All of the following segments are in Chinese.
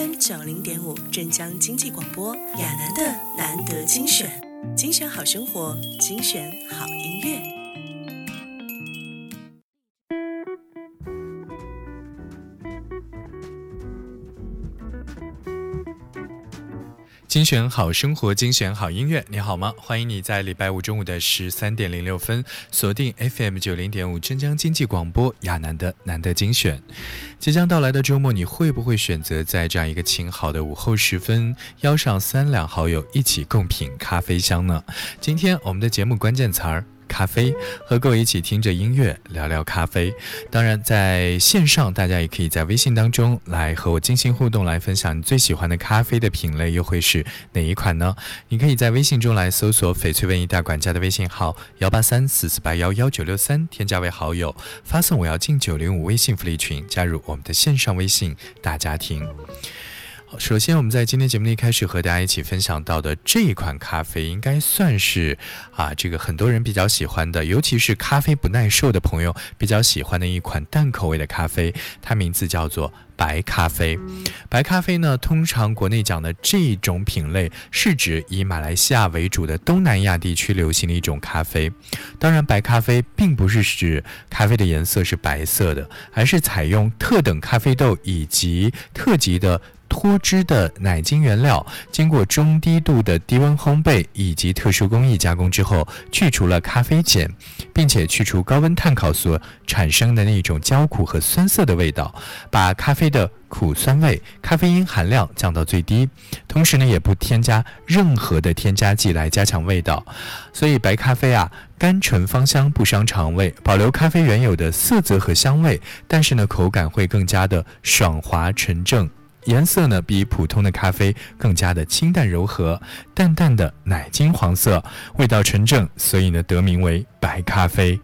FM 九零点五镇江经济广播亚楠的难得精选，精选好生活，精选好音乐。精选好生活，精选好音乐。你好吗？欢迎你在礼拜五中午的十三点零六分锁定 FM 九零点五镇江经济广播亚楠的难得精选。即将到来的周末，你会不会选择在这样一个晴好的午后时分，邀上三两好友一起共品咖啡香呢？今天我们的节目关键词儿。咖啡，和各位一起听着音乐聊聊咖啡。当然，在线上，大家也可以在微信当中来和我进行互动，来分享你最喜欢的咖啡的品类又会是哪一款呢？你可以在微信中来搜索“翡翠文艺大管家”的微信号幺八三四四八幺幺九六三，添加为好友，发送“我要进九零五”微信福利群，加入我们的线上微信大家庭。首先，我们在今天节目的一开始和大家一起分享到的这一款咖啡，应该算是啊，这个很多人比较喜欢的，尤其是咖啡不耐受的朋友比较喜欢的一款淡口味的咖啡。它名字叫做白咖啡。白咖啡呢，通常国内讲的这种品类是指以马来西亚为主的东南亚地区流行的一种咖啡。当然，白咖啡并不是指咖啡的颜色是白色的，而是采用特等咖啡豆以及特级的。脱脂的奶精原料，经过中低度的低温烘焙以及特殊工艺加工之后，去除了咖啡碱，并且去除高温碳烤所产生的那种焦苦和酸涩的味道，把咖啡的苦酸味、咖啡因含量降到最低。同时呢，也不添加任何的添加剂来加强味道。所以白咖啡啊，甘醇芳香，不伤肠胃，保留咖啡原有的色泽和香味，但是呢，口感会更加的爽滑纯正。颜色呢，比普通的咖啡更加的清淡柔和，淡淡的奶金黄色，味道纯正，所以呢，得名为白咖啡。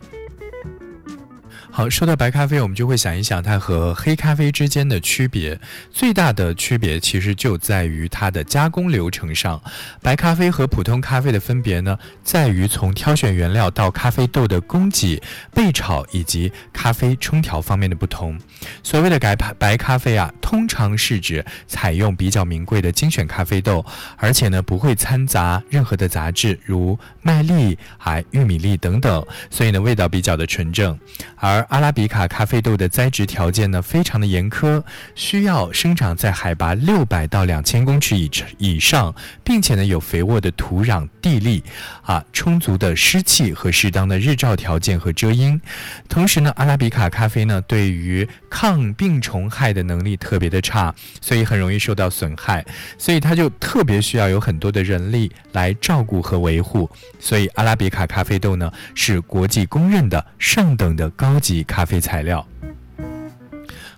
好，说到白咖啡，我们就会想一想它和黑咖啡之间的区别。最大的区别其实就在于它的加工流程上。白咖啡和普通咖啡的分别呢，在于从挑选原料到咖啡豆的供给、焙炒以及咖啡冲调方面的不同。所谓的白白咖啡啊，通常是指采用比较名贵的精选咖啡豆，而且呢不会掺杂任何的杂质，如麦粒、还玉米粒等等，所以呢味道比较的纯正。而阿拉比卡咖啡豆的栽植条件呢，非常的严苛，需要生长在海拔六百到两千公尺以以上，并且呢有肥沃的土壤地力，啊充足的湿气和适当的日照条件和遮阴。同时呢，阿拉比卡咖啡呢对于抗病虫害的能力特别的差，所以很容易受到损害，所以它就特别需要有很多的人力来照顾和维护。所以阿拉比卡咖啡豆呢是国际公认的上等的高级。咖啡材料，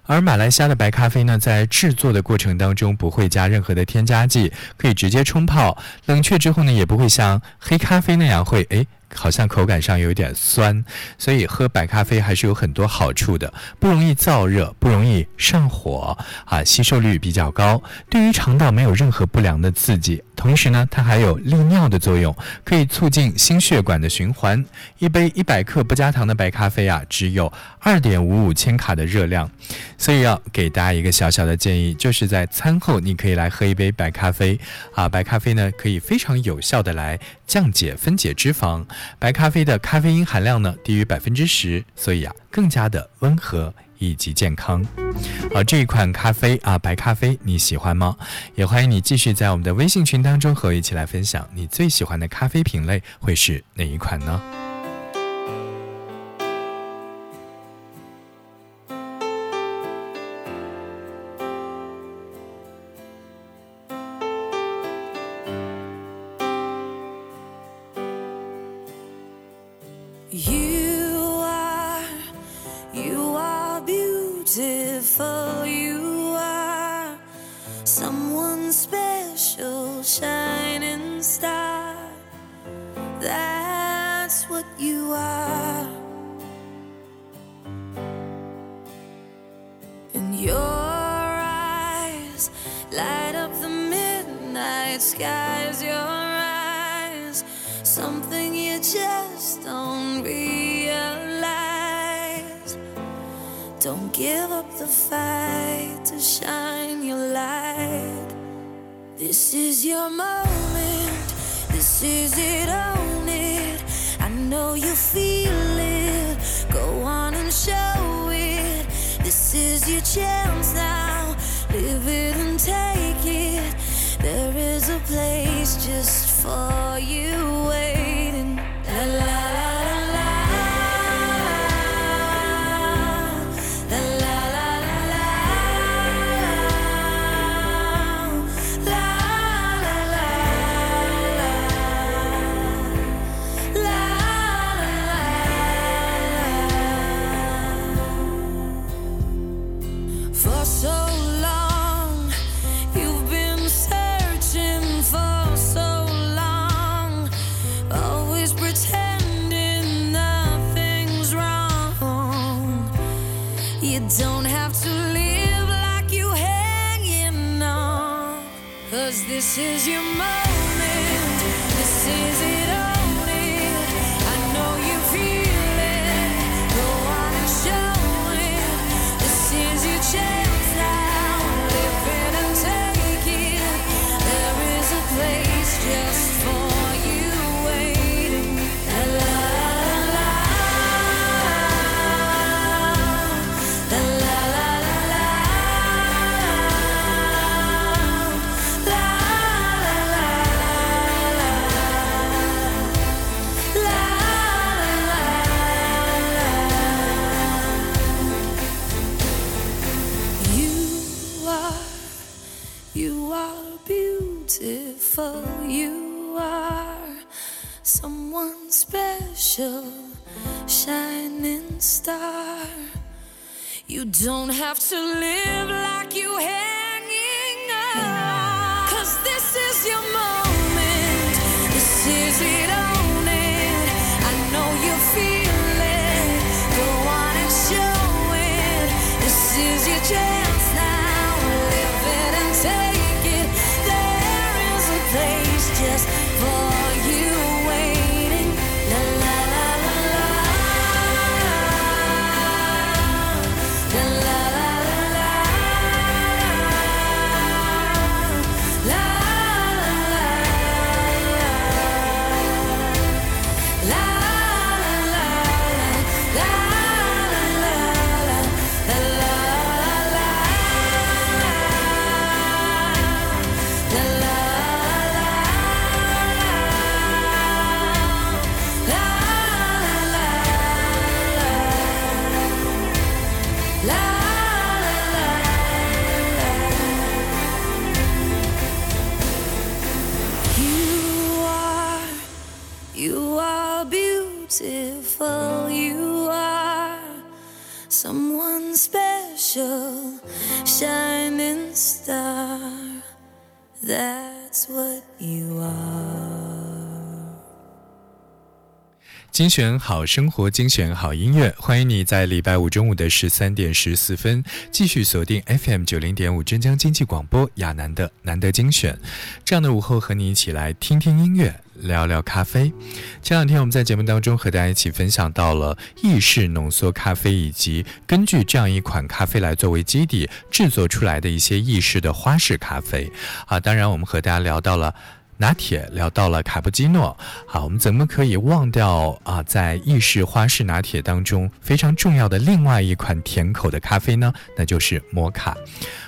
而马来西亚的白咖啡呢，在制作的过程当中不会加任何的添加剂，可以直接冲泡，冷却之后呢，也不会像黑咖啡那样会诶。好像口感上有点酸，所以喝白咖啡还是有很多好处的，不容易燥热，不容易上火，啊，吸收率比较高，对于肠道没有任何不良的刺激。同时呢，它还有利尿的作用，可以促进心血管的循环。一杯一百克不加糖的白咖啡啊，只有二点五五千卡的热量，所以要给大家一个小小的建议，就是在餐后你可以来喝一杯白咖啡啊，白咖啡呢可以非常有效的来降解分解脂肪。白咖啡的咖啡因含量呢低于百分之十，所以啊更加的温和。以及健康，好，这一款咖啡啊，白咖啡你喜欢吗？也欢迎你继续在我们的微信群当中和我一起来分享你最喜欢的咖啡品类会是哪一款呢 give up the fight to shine your light. This is your moment. This is it, own it. I know you feel it. Go on and show it. This is your chance now. Live it and take it. There is a place just for you waiting. La la this is your moment. This is have to live someone special, shining star. That's what you are. 精选好生活，精选好音乐，欢迎你在礼拜五中午的十三点十四分继续锁定 FM 九零点五镇江经济广播亚楠的难得精选。这样的午后，和你一起来听听音乐，聊聊咖啡。前两天我们在节目当中和大家一起分享到了意式浓缩咖啡，以及根据这样一款咖啡来作为基底制作出来的一些意式的花式咖啡。啊，当然我们和大家聊到了。拿铁聊到了卡布基诺，好，我们怎么可以忘掉啊？在意式花式拿铁当中非常重要的另外一款甜口的咖啡呢？那就是摩卡。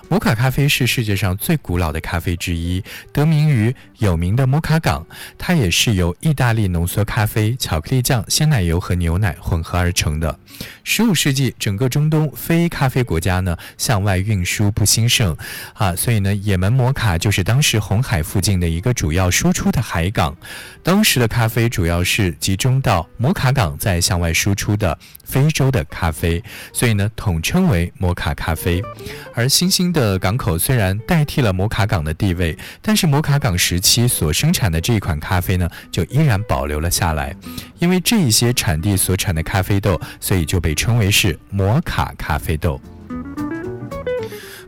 摩卡咖啡是世界上最古老的咖啡之一，得名于有名的摩卡港。它也是由意大利浓缩咖啡、巧克力酱、鲜奶油和牛奶混合而成的。十五世纪，整个中东非咖啡国家呢向外运输不兴盛啊，所以呢，也门摩卡就是当时红海附近的一个主要要输出的海港。当时的咖啡主要是集中到摩卡港，在向外输出的非洲的咖啡，所以呢，统称为摩卡咖啡。而新兴的港口虽然代替了摩卡港的地位，但是摩卡港时期所生产的这一款咖啡呢，就依然保留了下来。因为这一些产地所产的咖啡豆，所以就被称为是摩卡咖啡豆。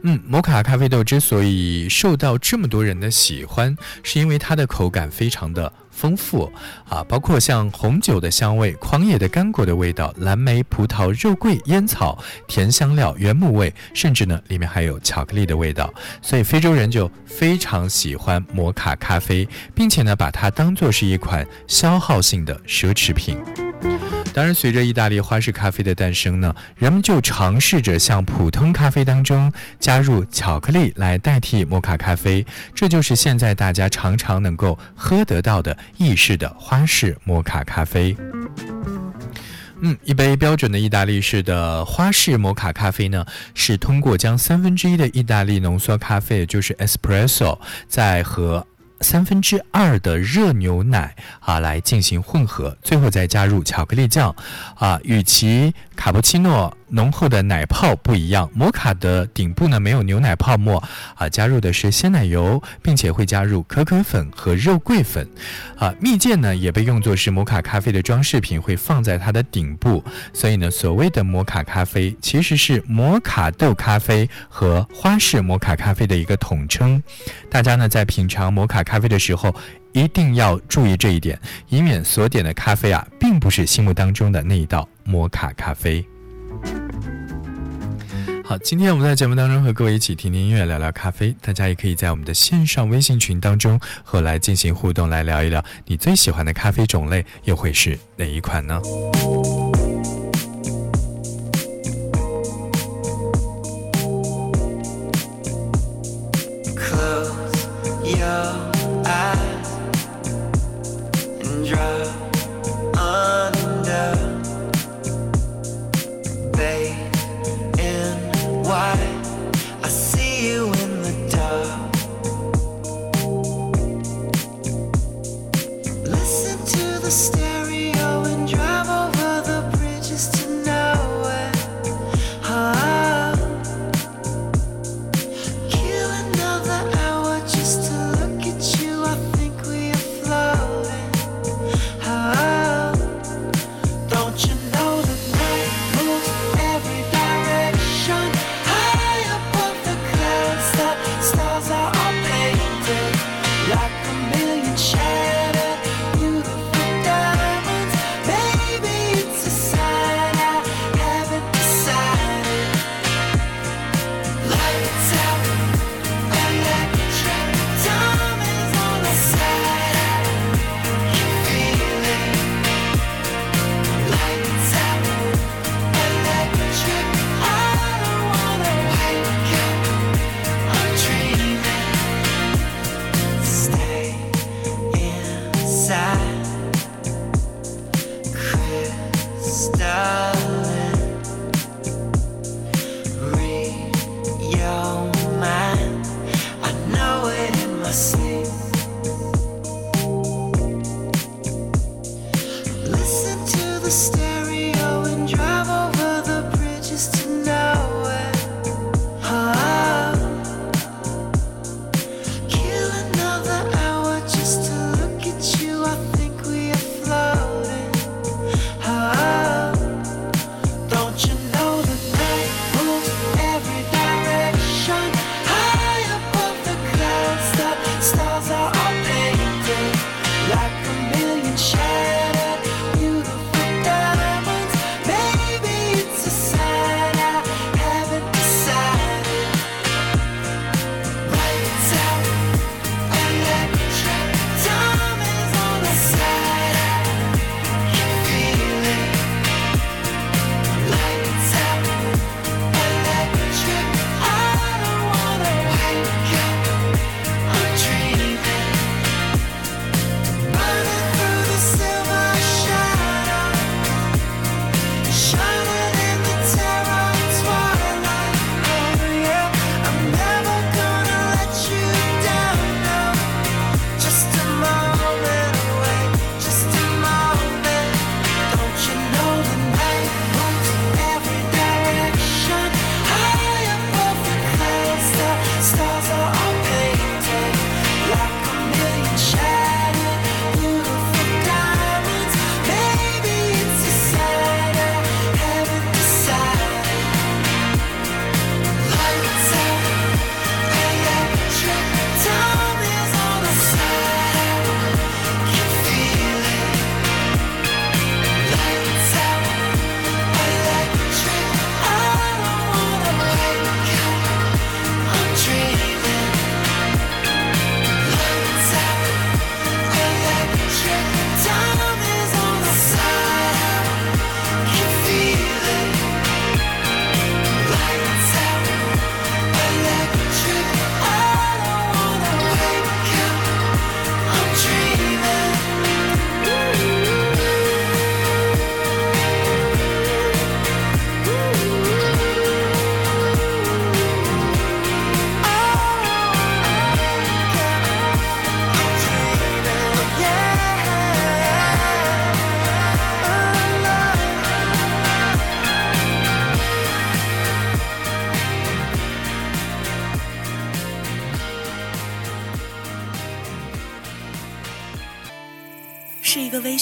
嗯，摩卡咖啡豆之所以受到这么多人的喜欢，是因为它的口感非常的丰富啊，包括像红酒的香味、狂野的干果的味道、蓝莓、葡萄、肉桂、烟草、甜香料、原木味，甚至呢里面还有巧克力的味道。所以非洲人就非常喜欢摩卡咖啡，并且呢把它当做是一款消耗性的奢侈品。当然，随着意大利花式咖啡的诞生呢，人们就尝试着向普通咖啡当中加入巧克力来代替摩卡咖啡，这就是现在大家常常能够喝得到的意式的花式摩卡咖啡。嗯，一杯标准的意大利式的花式摩卡咖啡呢，是通过将三分之一的意大利浓缩咖啡，就是 espresso，在和三分之二的热牛奶啊来进行混合，最后再加入巧克力酱啊，与其卡布奇诺。浓厚的奶泡不一样，摩卡的顶部呢没有牛奶泡沫啊，加入的是鲜奶油，并且会加入可可粉和肉桂粉，啊，蜜饯呢也被用作是摩卡咖啡的装饰品，会放在它的顶部。所以呢，所谓的摩卡咖啡其实是摩卡豆咖啡和花式摩卡咖啡的一个统称。大家呢在品尝摩卡咖咖啡的时候，一定要注意这一点，以免所点的咖啡啊，并不是心目当中的那一道摩卡咖啡。好，今天我们在节目当中和各位一起听听音乐，聊聊咖啡。大家也可以在我们的线上微信群当中和来进行互动，来聊一聊你最喜欢的咖啡种类又会是哪一款呢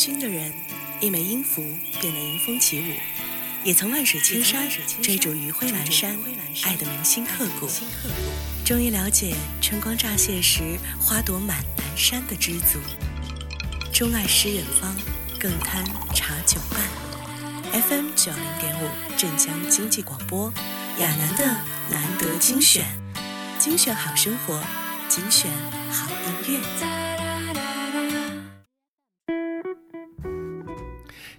醺的人，一枚音符变得迎风起舞，也曾万水千山追逐余晖阑珊，爱得铭心刻骨。终于了解春光乍泄时花朵满南山的知足，钟爱诗远方，更贪茶酒伴。FM 九零点五镇江经济广播，亚楠的难得精选，精选好生活，精选好音乐。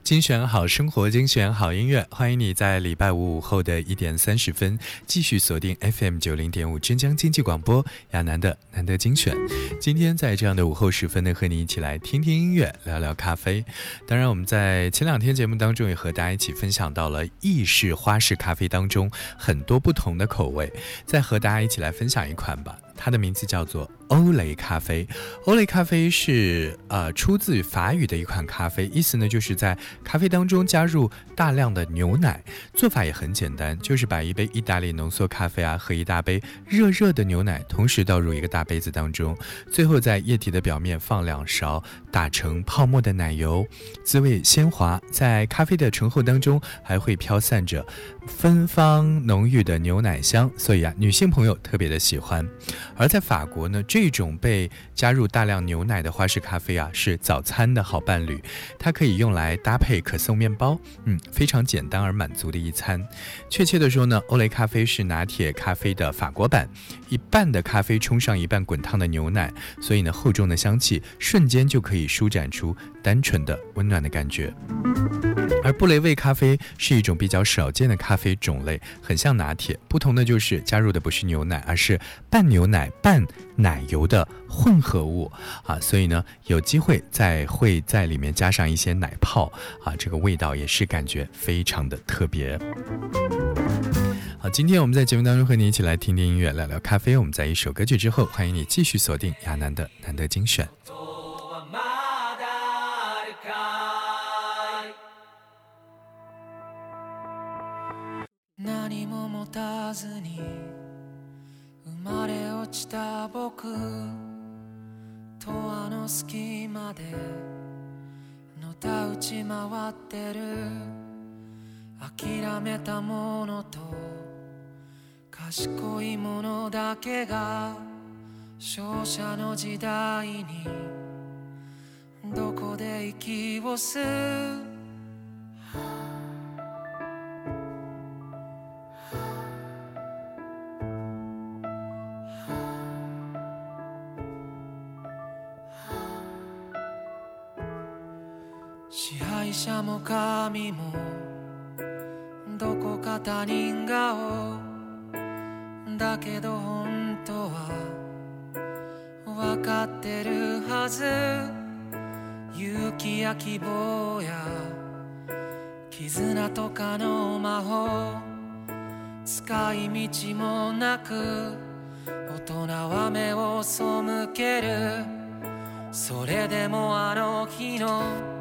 精选好生活，精选好音乐，欢迎你在礼拜五午后的一点三十分继续锁定 FM 九零点五浙江经济广播亚楠的难得精选。今天在这样的午后时分呢，和你一起来听听音乐，聊聊咖啡。当然，我们在前两天节目当中也和大家一起分享到了意式、花式咖啡当中很多不同的口味，再和大家一起来分享一款吧。它的名字叫做欧蕾咖啡。欧蕾咖啡是呃出自法语的一款咖啡，意思呢就是在咖啡当中加入大量的牛奶。做法也很简单，就是把一杯意大利浓缩咖啡啊和一大杯热热的牛奶同时倒入一个大杯子当中，最后在液体的表面放两勺打成泡沫的奶油，滋味鲜滑。在咖啡的醇厚当中还会飘散着芬芳浓郁的牛奶香，所以啊女性朋友特别的喜欢。而在法国呢，这种被加入大量牛奶的花式咖啡啊，是早餐的好伴侣。它可以用来搭配可颂面包，嗯，非常简单而满足的一餐。确切的说呢，欧蕾咖啡是拿铁咖啡的法国版，一半的咖啡冲上一半滚烫的牛奶，所以呢，厚重的香气瞬间就可以舒展出单纯的温暖的感觉。而布雷味咖啡是一种比较少见的咖啡种类，很像拿铁，不同的就是加入的不是牛奶，而是半牛奶半奶油的混合物啊，所以呢，有机会再会在里面加上一些奶泡啊，这个味道也是感觉非常的特别。好，今天我们在节目当中和你一起来听听音乐，聊聊咖啡。我们在一首歌曲之后，欢迎你继续锁定亚楠的难得精选。生まれ落ちた僕とあの隙間でのたうち回ってる。諦めたものと賢いものだけが勝者の時代にどこで息を吸う。支配者も神もどこか他人顔だけど本当は分かってるはず。勇気や希望や絆とかの魔法。使い道もなく大人は目を背ける。それでもあの日の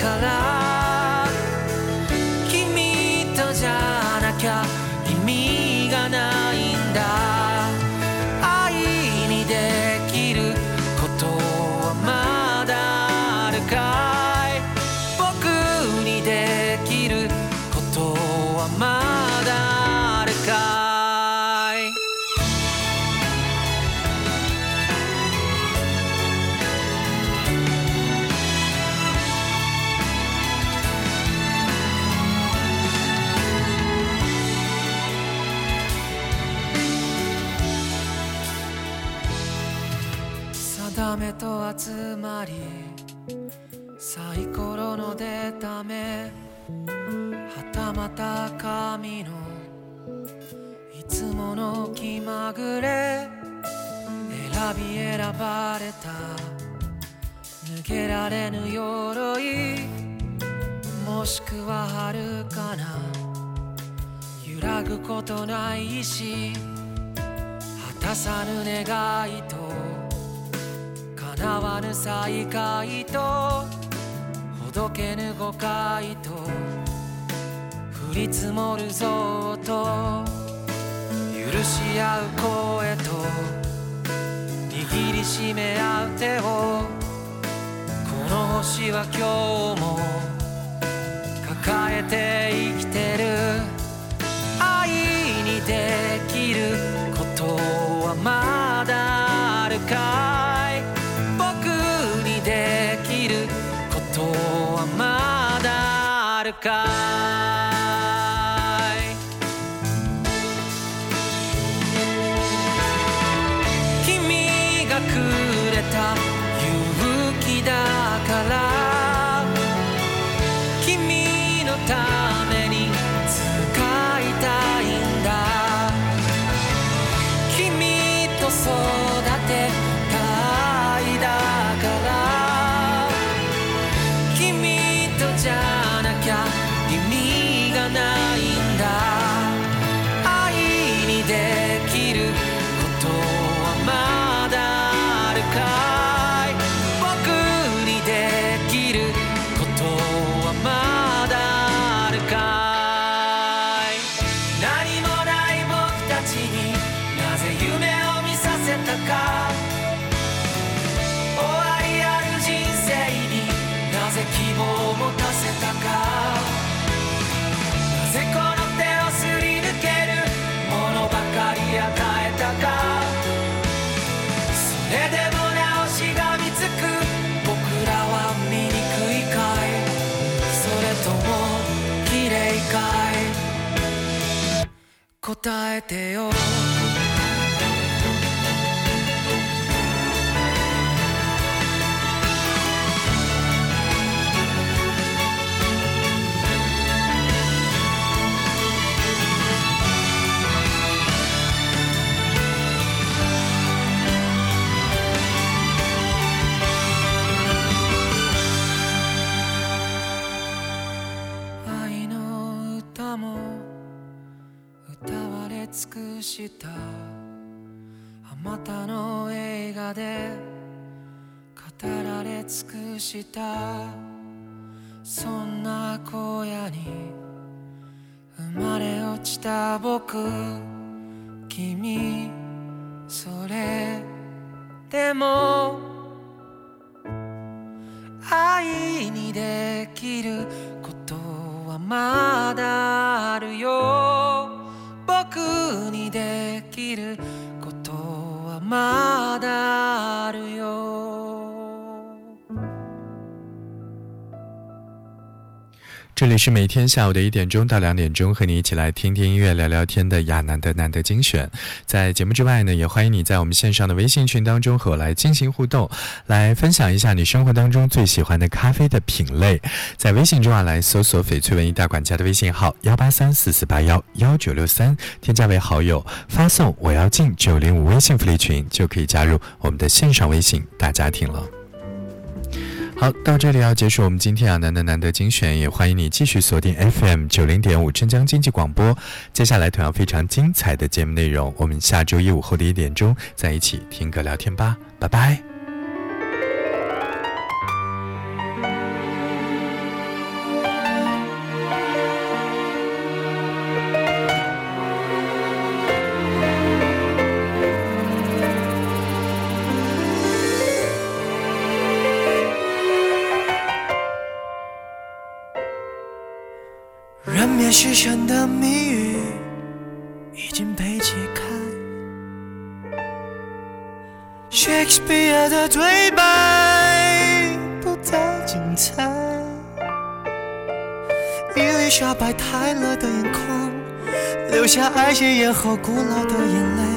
color また神のいつもの気まぐれ選び選ばれた抜けられぬ鎧もしくは遥かな揺らぐことないし果たさぬ願いと叶わぬ再会とほどけぬ誤解と降り積もるぞと許し合う声と握りしめ合う手をこの星は今日も抱えて生きてる。愛にできることはまだあるかい？僕にできることはまだあるかい？答えてよ。またの映画で語られ尽くした。そんな荒野に生まれ落ちた僕。君それでも。愛にできることはまだあるよ。僕にできることまだあるよ。这里是每天下午的一点钟到两点钟，和你一起来听听音乐、聊聊天的亚楠的难得精选。在节目之外呢，也欢迎你在我们线上的微信群当中和我来进行互动，来分享一下你生活当中最喜欢的咖啡的品类。在微信中啊，来搜索翡翠文艺大管家的微信号幺八三四四八幺幺九六三，添加为好友，发送我要进九零五微信福利群，就可以加入我们的线上微信大家庭了。好，到这里要结束我们今天啊难得难得精选，也欢迎你继续锁定 FM 九零点五镇江经济广播。接下来同样非常精彩的节目内容，我们下周一午后的一点钟再一起听歌聊天吧，拜拜。和古老的眼泪